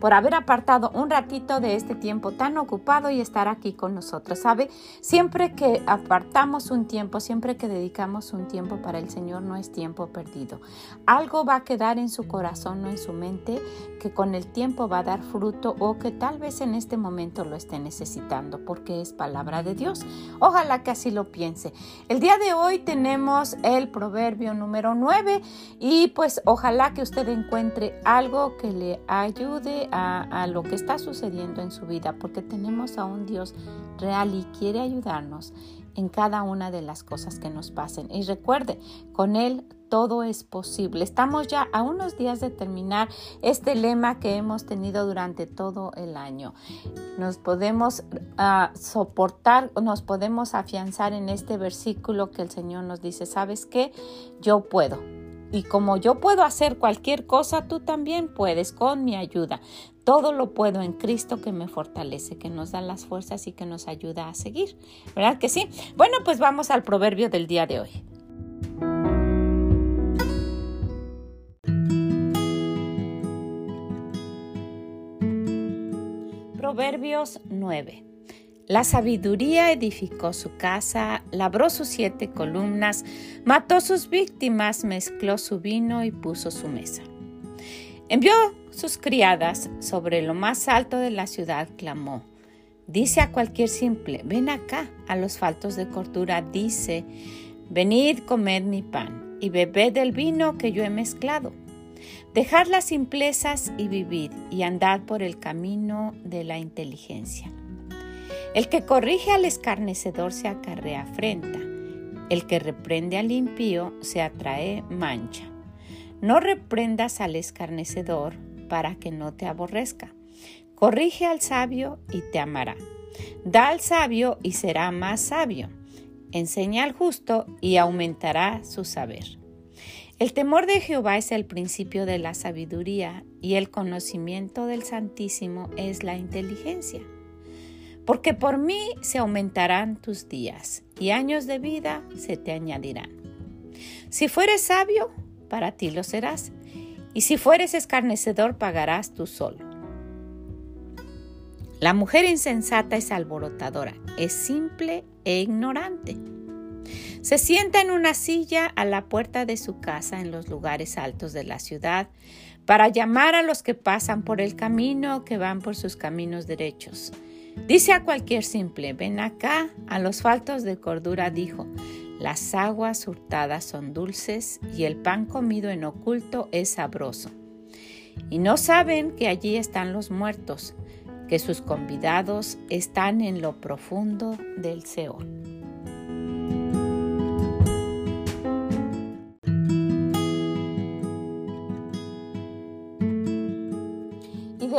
por haber apartado un ratito de este tiempo tan ocupado y estar aquí con nosotros. ¿Sabe? Siempre que apartamos un tiempo, siempre que dedicamos un tiempo para el Señor, no es tiempo perdido. Algo va a quedar en su corazón o en su mente que con el tiempo va a dar fruto o que tal vez en este momento lo esté necesitando porque es palabra de Dios. Ojalá que así lo piense. El día de hoy tenemos el proverbio número 9 y pues ojalá que usted encuentre algo que le ayude a, lo que está sucediendo en su vida, porque tenemos a un Dios real y quiere ayudarnos en cada una de las cosas que nos pasen. Y recuerde, con Él todo es posible. Estamos ya a unos días de terminar este lema que hemos tenido durante todo el año. Nos podemos ah, soportar, nos podemos afianzar en este versículo que el Señor nos dice, ¿sabes qué? Yo puedo y como yo puedo hacer cualquier cosa, tú también puedes con mi ayuda. Todo lo puedo en Cristo que me fortalece, que nos da las fuerzas y que nos ayuda a seguir. ¿Verdad que sí? Bueno, pues vamos al proverbio del día de hoy. Proverbios 9. La sabiduría edificó su casa, labró sus siete columnas, mató sus víctimas, mezcló su vino y puso su mesa. Envió sus criadas sobre lo más alto de la ciudad, clamó. Dice a cualquier simple, ven acá, a los faltos de cordura, dice, venid, comed mi pan y bebed del vino que yo he mezclado. Dejad las simplezas y vivid y andad por el camino de la inteligencia. El que corrige al escarnecedor se acarrea afrenta. El que reprende al impío se atrae mancha. No reprendas al escarnecedor para que no te aborrezca. Corrige al sabio y te amará. Da al sabio y será más sabio. Enseña al justo y aumentará su saber. El temor de Jehová es el principio de la sabiduría y el conocimiento del Santísimo es la inteligencia porque por mí se aumentarán tus días y años de vida se te añadirán. Si fueres sabio, para ti lo serás, y si fueres escarnecedor, pagarás tú solo. La mujer insensata es alborotadora, es simple e ignorante. Se sienta en una silla a la puerta de su casa en los lugares altos de la ciudad para llamar a los que pasan por el camino, que van por sus caminos derechos. Dice a cualquier simple, ven acá, a los faltos de cordura dijo, las aguas hurtadas son dulces y el pan comido en oculto es sabroso. Y no saben que allí están los muertos, que sus convidados están en lo profundo del Seol.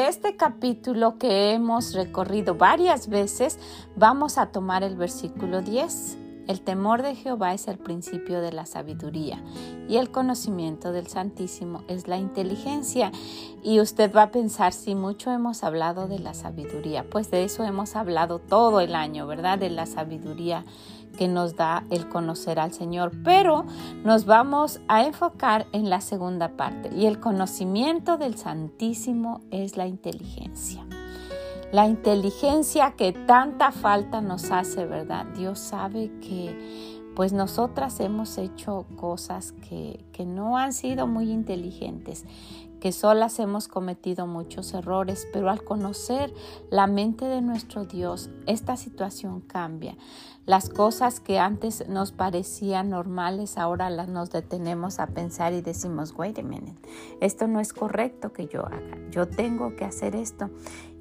Este capítulo que hemos recorrido varias veces, vamos a tomar el versículo 10. El temor de Jehová es el principio de la sabiduría y el conocimiento del Santísimo es la inteligencia. Y usted va a pensar, si mucho hemos hablado de la sabiduría, pues de eso hemos hablado todo el año, ¿verdad? De la sabiduría que nos da el conocer al Señor, pero nos vamos a enfocar en la segunda parte y el conocimiento del Santísimo es la inteligencia. La inteligencia que tanta falta nos hace, ¿verdad? Dios sabe que pues nosotras hemos hecho cosas que, que no han sido muy inteligentes, que solas hemos cometido muchos errores, pero al conocer la mente de nuestro Dios, esta situación cambia. Las cosas que antes nos parecían normales, ahora las nos detenemos a pensar y decimos, wait a minute, esto no es correcto que yo haga, yo tengo que hacer esto.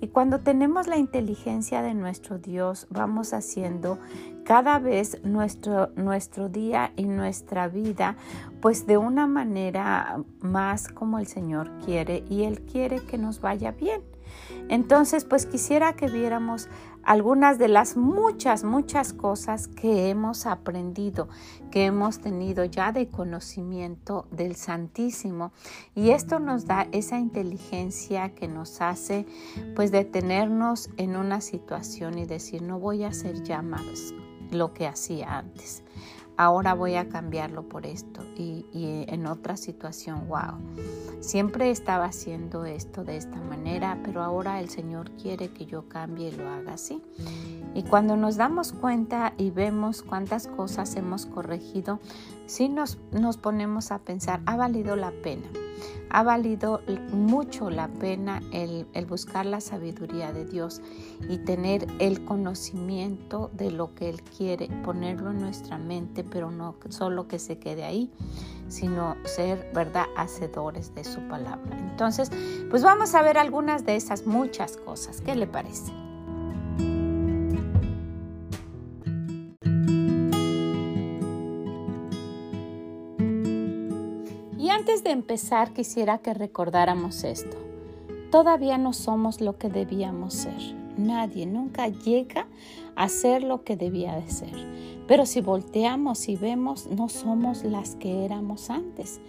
Y cuando tenemos la inteligencia de nuestro Dios, vamos haciendo cada vez nuestro, nuestro día y nuestra vida, pues de una manera más como el Señor quiere y Él quiere que nos vaya bien. Entonces, pues quisiera que viéramos algunas de las muchas, muchas cosas que hemos aprendido, que hemos tenido ya de conocimiento del Santísimo. Y esto nos da esa inteligencia que nos hace pues detenernos en una situación y decir, no voy a hacer ya más lo que hacía antes ahora voy a cambiarlo por esto y, en otra situación, wow, siempre estaba haciendo esto de esta manera, pero ahora el Señor quiere que yo cambie y lo haga así. Y cuando nos damos cuenta y vemos cuántas cosas hemos corregido, sí nos, nos ponemos a pensar, ha valido la pena ha valido mucho la pena el, buscar la sabiduría de Dios y tener el conocimiento de lo que Él quiere, ponerlo en nuestra mente, pero no solo que se quede ahí, sino ser, ¿verdad?, hacedores de su palabra. Entonces, pues vamos a ver algunas de esas muchas cosas. ¿Qué le parece? De empezar quisiera que recordáramos esto. Todavía no somos lo que debíamos ser. Nadie nunca llega a ser lo que debía de ser. Pero si volteamos y vemos, no somos las que éramos antes.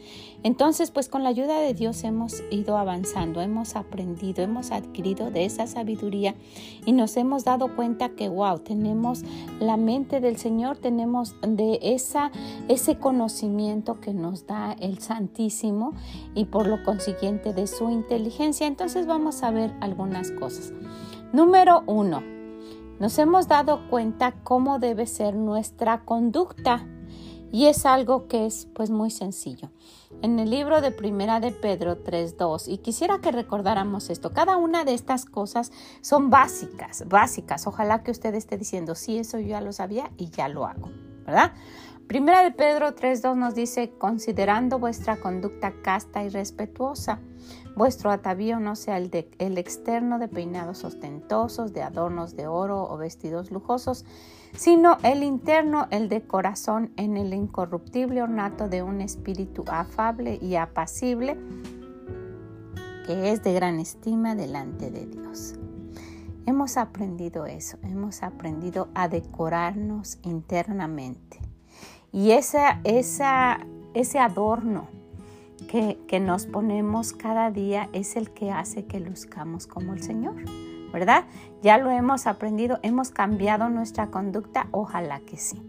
Entonces, pues con la ayuda de Dios hemos ido avanzando, hemos aprendido, hemos adquirido de esa sabiduría y nos hemos dado cuenta que, wow, tenemos la mente del Señor, tenemos de esa, ese conocimiento que nos da el Santísimo y por lo consiguiente de su inteligencia. Entonces vamos a ver algunas cosas. Número uno, nos hemos dado cuenta cómo debe ser nuestra conducta y es algo que es pues muy sencillo. En el libro de Primera de Pedro 3.2 y quisiera que recordáramos esto, cada una de estas cosas son básicas, básicas. Ojalá que usted esté diciendo, sí, eso yo ya lo sabía y ya lo hago, ¿verdad? Primera de Pedro 3.2 nos dice, considerando vuestra conducta casta y respetuosa, vuestro atavío no sea el, el externo de peinados ostentosos, de adornos de oro o vestidos lujosos, sino el interno, el de corazón, en el incorruptible ornato de un espíritu afable y apacible, que es de gran estima delante de Dios. Hemos aprendido eso, hemos aprendido a decorarnos internamente. Y ese adorno que, que nos ponemos cada día es el que hace que luzcamos como el Señor. ¿verdad? Ya lo hemos aprendido, hemos cambiado nuestra conducta, ojalá que sí.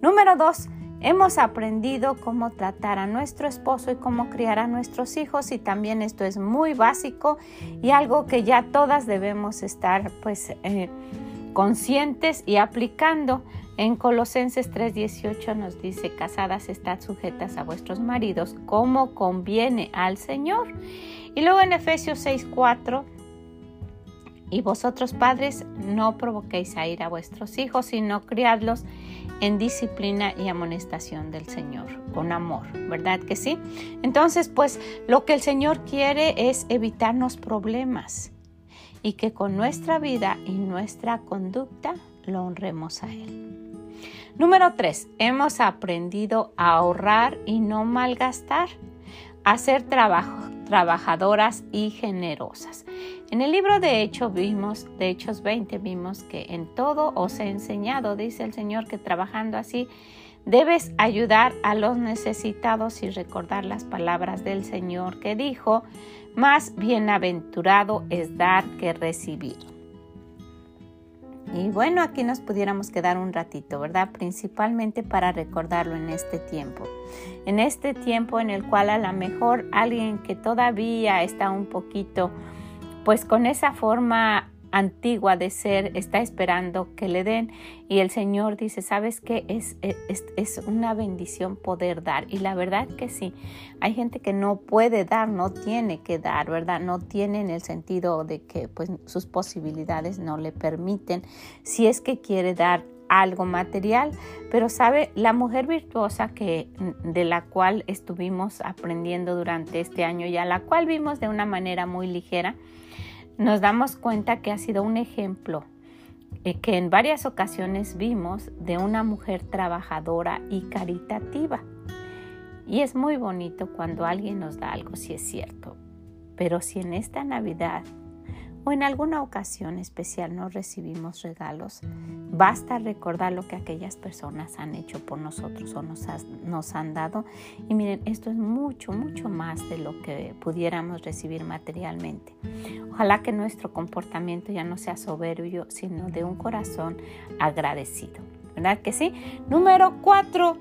Número dos, hemos aprendido cómo tratar a nuestro esposo y cómo criar a nuestros hijos y también esto es muy básico y algo que ya todas debemos estar pues eh, conscientes y aplicando. En Colosenses 3:18 nos dice, casadas estad sujetas a vuestros maridos como conviene al Señor. Y luego en Efesios 6:4, y vosotros padres no provoquéis a ir a vuestros hijos, sino criadlos en disciplina y amonestación del Señor, con amor, ¿verdad que sí? Entonces, pues lo que el Señor quiere es evitarnos problemas y que con nuestra vida y nuestra conducta lo honremos a Él. Número 3. Hemos aprendido a ahorrar y no malgastar, a ser trabajadoras y generosas. En el libro de Hechos vimos, de Hechos 20 vimos que en todo os he enseñado, dice el Señor, que trabajando así debes ayudar a los necesitados y recordar las palabras del Señor que dijo, más bienaventurado es dar que recibir. Y bueno, aquí nos pudiéramos quedar un ratito, ¿verdad? Principalmente para recordarlo en este tiempo. En este tiempo en el cual a lo mejor alguien que todavía está un poquito, pues con esa forma antigua de ser está esperando que le den. Y el Señor dice, ¿sabes qué? Es, es, es, una bendición poder dar. Y la verdad que sí, hay gente que no puede dar, no tiene que dar, ¿verdad? No tiene en el sentido de que pues sus posibilidades no le permiten si es que quiere dar algo material, pero sabe, la mujer virtuosa que de la cual estuvimos aprendiendo durante este año y a la cual vimos de una manera muy ligera, nos damos cuenta que ha sido un ejemplo eh, que en varias ocasiones vimos de una mujer trabajadora y caritativa. Y es muy bonito cuando alguien nos da algo, si es cierto. Pero si en esta Navidad o en alguna ocasión especial no recibimos regalos, basta recordar lo que aquellas personas han hecho por nosotros o nos, han dado. Y miren, esto es mucho, mucho más de lo que pudiéramos recibir materialmente. Ojalá que nuestro comportamiento ya no sea soberbio, sino de un corazón agradecido. ¿Verdad que sí? Número cuatro.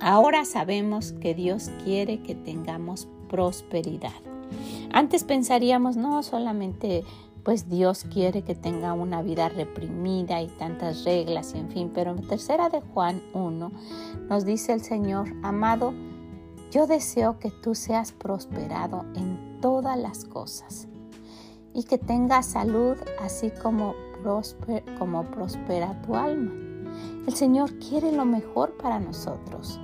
Ahora sabemos que Dios quiere que tengamos prosperidad. Antes pensaríamos, no, solamente pues Dios quiere que tenga una vida reprimida y tantas reglas y en fin, pero en tercera de Juan 1 nos dice el Señor, amado, yo deseo que tú seas prosperado en todas las cosas y que tengas salud así como, como prospera tu alma. El Señor quiere lo mejor para nosotros.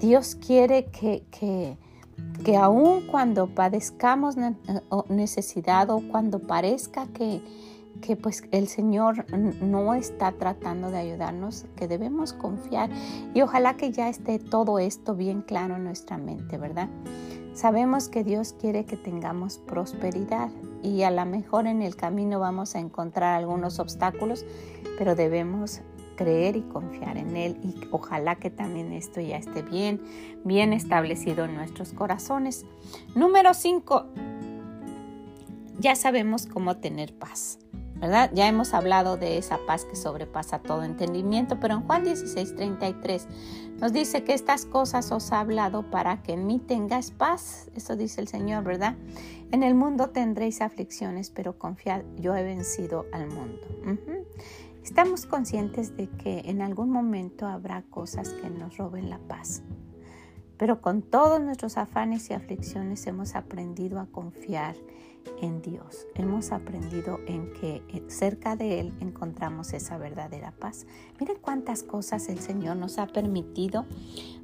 Dios quiere que, que que aun cuando padezcamos necesidad o cuando parezca que, que pues el Señor no está tratando de ayudarnos, que debemos confiar y ojalá que ya esté todo esto bien claro en nuestra mente, ¿verdad? Sabemos que Dios quiere que tengamos prosperidad y a lo mejor en el camino vamos a encontrar algunos obstáculos, pero debemos creer y confiar en Él y ojalá que también esto ya esté bien, bien establecido en nuestros corazones. Número 5. Ya sabemos cómo tener paz. ¿verdad? Ya hemos hablado de esa paz que sobrepasa todo entendimiento, pero en Juan 16, 33 nos dice que estas cosas os ha hablado para que en mí tengáis paz. Eso dice el Señor, ¿verdad? En el mundo tendréis aflicciones, pero confiad, yo he vencido al mundo. Estamos conscientes de que en algún momento habrá cosas que nos roben la paz, pero con todos nuestros afanes y aflicciones hemos aprendido a confiar en Dios. Hemos aprendido en que eh, cerca de Él encontramos esa verdadera paz. Miren cuántas cosas el Señor nos ha permitido,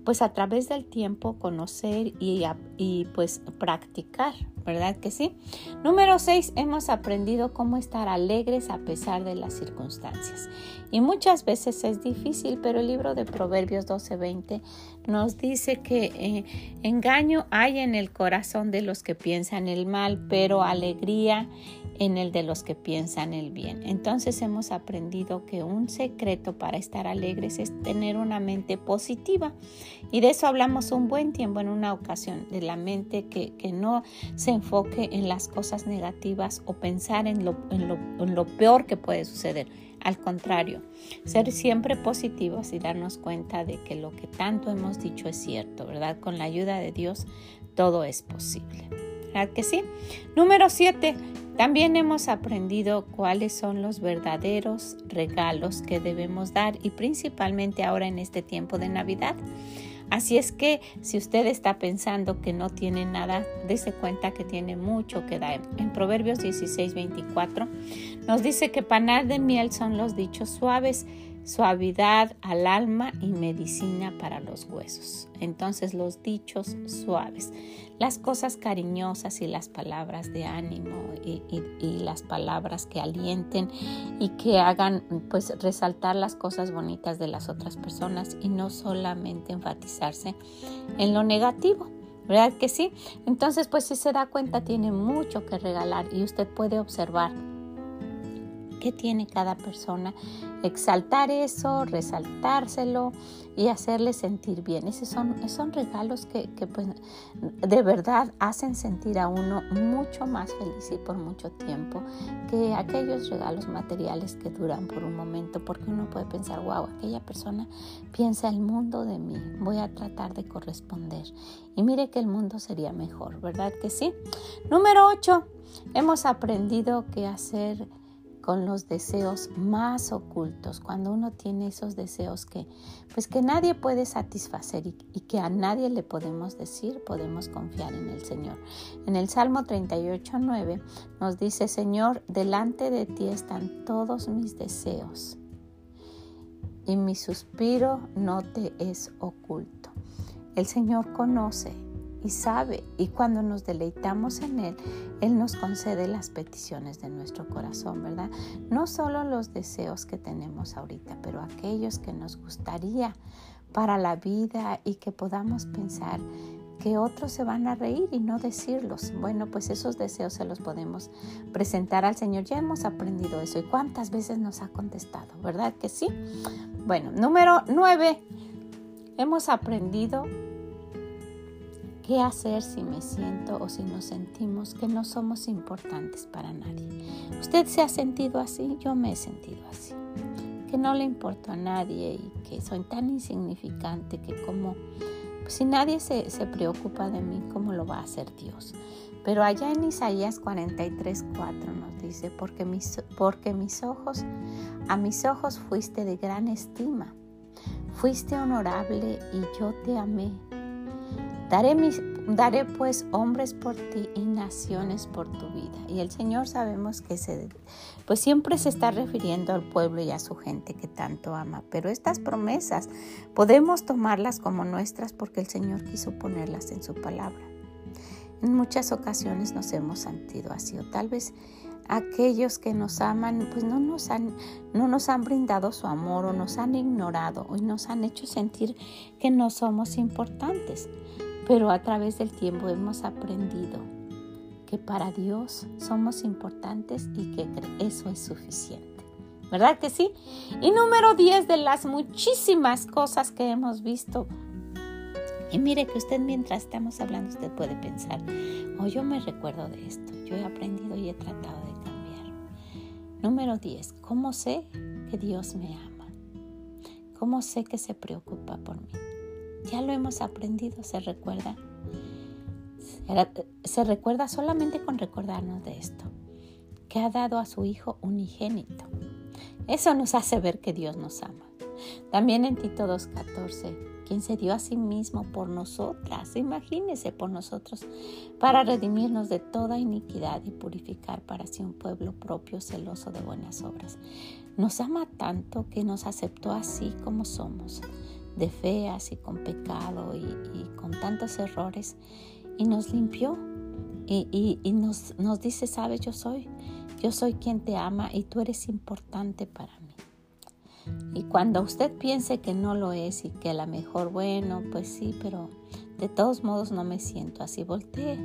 pues a través del tiempo conocer y, pues practicar, ¿verdad que sí? Número 6, hemos aprendido cómo estar alegres a pesar de las circunstancias. Y muchas veces es difícil, pero el libro de Proverbios 12:20 nos dice que eh, engaño hay en el corazón de los que piensan el mal, pero alegría en el de los que piensan el bien. Entonces hemos aprendido que un secreto para estar alegres es tener una mente positiva. Y de eso hablamos un buen tiempo en una ocasión, de la mente que, no se enfoque en las cosas negativas o pensar en lo, en lo peor que puede suceder. Al contrario, ser siempre positivos y darnos cuenta de que lo que tanto hemos dicho es cierto, ¿verdad? Con la ayuda de Dios todo es posible. ¿Verdad que sí? Número 7. También hemos aprendido cuáles son los verdaderos regalos que debemos dar y principalmente ahora en este tiempo de Navidad. Así es que si usted está pensando que no tiene nada, dése cuenta que tiene mucho que dar. En Proverbios 16, 24 nos dice que panal de miel son los dichos suaves suavidad al alma y medicina para los huesos. Entonces los dichos suaves, las cosas cariñosas y las palabras de ánimo y, las palabras que alienten y que hagan pues resaltar las cosas bonitas de las otras personas y no solamente enfatizarse en lo negativo. ¿Verdad que sí? Entonces pues si se da cuenta tiene mucho que regalar y usted puede observar qué tiene cada persona, exaltar eso, resaltárselo y hacerle sentir bien. Esos son, son regalos que, pues, de verdad hacen sentir a uno mucho más feliz y por mucho tiempo que aquellos regalos materiales que duran por un momento, porque uno puede pensar, wow, aquella persona piensa el mundo de mí, voy a tratar de corresponder. Y mire que el mundo sería mejor, ¿verdad que sí? Número 8. Hemos aprendido que hacer con los deseos más ocultos, cuando uno tiene esos deseos que pues que nadie puede satisfacer y, que a nadie le podemos decir, podemos confiar en el Señor. En el Salmo 38, 9 nos dice, Señor, delante de ti están todos mis deseos y mi suspiro no te es oculto. El Señor conoce y sabe, y cuando nos deleitamos en Él, Él nos concede las peticiones de nuestro corazón, ¿verdad? No solo los deseos que tenemos ahorita, pero aquellos que nos gustaría para la vida y que podamos pensar que otros se van a reír y no decirlos. Bueno, pues esos deseos se los podemos presentar al Señor. Ya hemos aprendido eso. ¿Y cuántas veces nos ha contestado? ¿Verdad que sí? Bueno, número nueve. Hemos aprendido qué hacer si me siento o si nos sentimos que no somos importantes para nadie. ¿Usted se ha sentido así? Yo me he sentido así. Que no le importo a nadie y que soy tan insignificante que como si nadie se, se, preocupa de mí, ¿cómo lo va a hacer Dios? Pero allá en Isaías 43, 4 nos dice, porque mis, porque mis ojos, a mis ojos fuiste de gran estima, fuiste honorable y yo te amé. Daré mis, Daré pues hombres por ti y naciones por tu vida. Y el Señor sabemos que se, pues siempre se está refiriendo al pueblo y a su gente que tanto ama. Pero estas promesas podemos tomarlas como nuestras porque el Señor quiso ponerlas en su palabra. En muchas ocasiones nos hemos sentido así o tal vez aquellos que nos aman pues no nos han no nos han brindado su amor o nos han ignorado y nos han hecho sentir que no somos importantes pero a través del tiempo hemos aprendido que para Dios somos importantes y que eso es suficiente. ¿Verdad que sí? Y número 10 de las muchísimas cosas que hemos visto. Y mire que usted mientras estamos hablando, usted puede pensar, oh, yo me recuerdo de esto, yo he aprendido y he tratado de cambiar. Número 10, ¿cómo sé que Dios me ama? ¿Cómo sé que se preocupa por mí? Ya lo hemos aprendido, se recuerda. Se recuerda solamente con recordarnos de esto, que ha dado a su Hijo unigénito. Eso nos hace ver que Dios nos ama. También en Tito 2.14, quien se dio a sí mismo por nosotras, imagínese por nosotros, para redimirnos de toda iniquidad y purificar para sí un pueblo propio celoso de buenas obras. Nos ama tanto que nos aceptó así como somos de feas y con pecado y, con tantos errores y nos limpió y, y, nos, nos dice, sabes, yo soy, yo soy quien te ama y tú eres importante para mí. Y cuando usted piense que no lo es y que a lo mejor, bueno, pues sí, pero de todos modos no me siento así, voltee,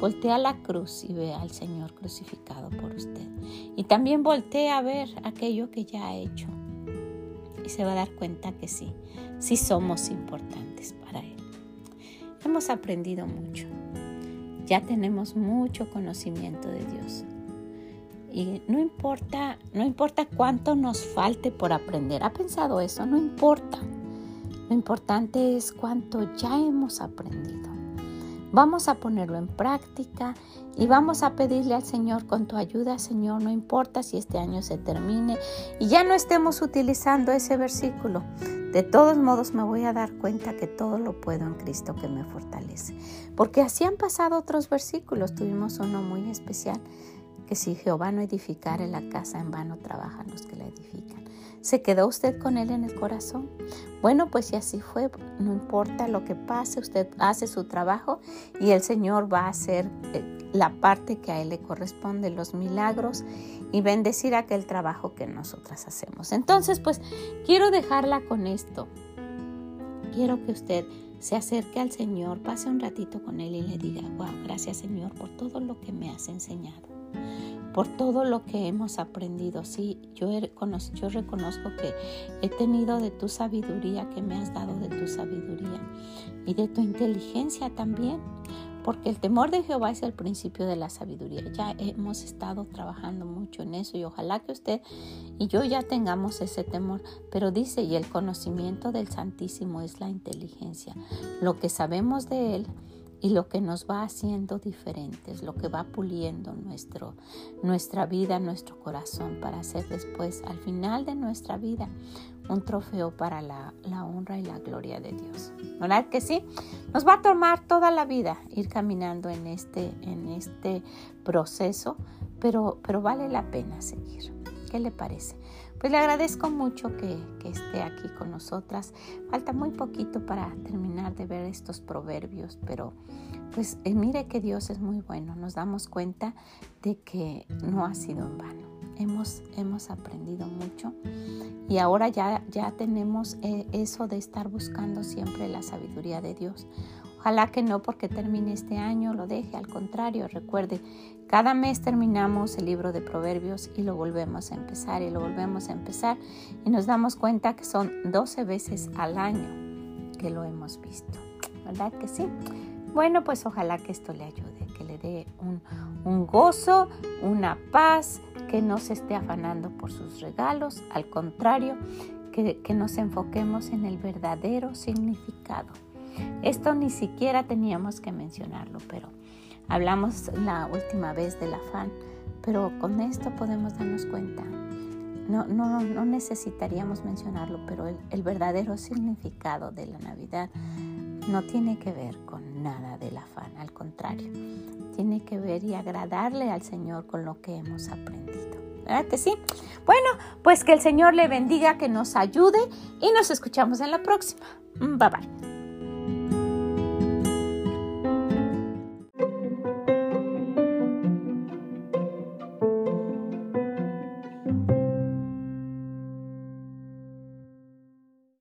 voltee a la cruz y ve al Señor crucificado por usted. Y también voltee a ver aquello que ya ha hecho y se va a dar cuenta que sí, sí somos importantes para Él. Hemos aprendido mucho, ya tenemos mucho conocimiento de Dios. Y no importa, no importa cuánto nos falte por aprender. ¿Ha pensado eso? No importa. Lo importante es cuánto ya hemos aprendido. Vamos a ponerlo en práctica y vamos a pedirle al Señor con tu ayuda, Señor, no importa si este año se termine y ya no estemos utilizando ese versículo. De todos modos me voy a dar cuenta que todo lo puedo en Cristo que me fortalece. Porque así han pasado otros versículos. Tuvimos uno muy especial que si Jehová no edificare la casa, en vano trabajan los que la edifican. ¿Se quedó usted con él en el corazón? Bueno, pues si así fue, no importa lo que pase, usted hace su trabajo y el Señor va a hacer eh, la parte que a Él le corresponde, los milagros y bendecir aquel trabajo que nosotras hacemos. Entonces, pues quiero dejarla con esto. Quiero que usted se acerque al Señor, pase un ratito con Él y le diga, wow, gracias Señor por todo lo que me has enseñado por todo lo que hemos aprendido. Sí, yo, yo reconozco que he tenido de tu sabiduría, que me has dado de tu sabiduría y de tu inteligencia también, porque el temor de Jehová es el principio de la sabiduría. Ya hemos estado trabajando mucho en eso y ojalá que usted y yo ya tengamos ese temor. Pero dice, y el conocimiento del Santísimo es la inteligencia. Lo que sabemos de Él y lo que nos va haciendo diferentes, lo que va puliendo nuestro, nuestra vida, nuestro corazón para hacer después, al final de nuestra vida, un trofeo para la, honra y la gloria de Dios. ¿Verdad que sí? Nos va a tomar toda la vida ir caminando en este, en este proceso, pero, pero vale la pena seguir. ¿Qué le parece? Pues le agradezco mucho que, esté aquí con nosotras. Falta muy poquito para terminar de ver estos proverbios, pero pues eh, mire que Dios es muy bueno. Nos damos cuenta de que no ha sido en vano. Hemos, hemos aprendido mucho y ahora ya, ya tenemos eh, eso de estar buscando siempre la sabiduría de Dios. Ojalá que no porque termine este año, lo deje, al contrario, recuerde, cada mes terminamos el libro de Proverbios y lo volvemos a empezar y lo volvemos a empezar y nos damos cuenta que son 12 veces al año que lo hemos visto, ¿verdad que sí? Bueno, pues ojalá que esto le ayude, que le dé un, gozo, una paz, que no se esté afanando por sus regalos, al contrario, que, nos enfoquemos en el verdadero significado. Esto ni siquiera teníamos que mencionarlo, pero hablamos la última vez del afán, pero con esto podemos darnos cuenta. No, no, no necesitaríamos mencionarlo, pero el verdadero significado de la Navidad no tiene que ver con nada del afán, al contrario, tiene que ver y agradarle al Señor con lo que hemos aprendido. ¿Verdad que sí? Bueno, pues que el Señor le bendiga, que nos ayude y nos escuchamos en la próxima. Bye bye.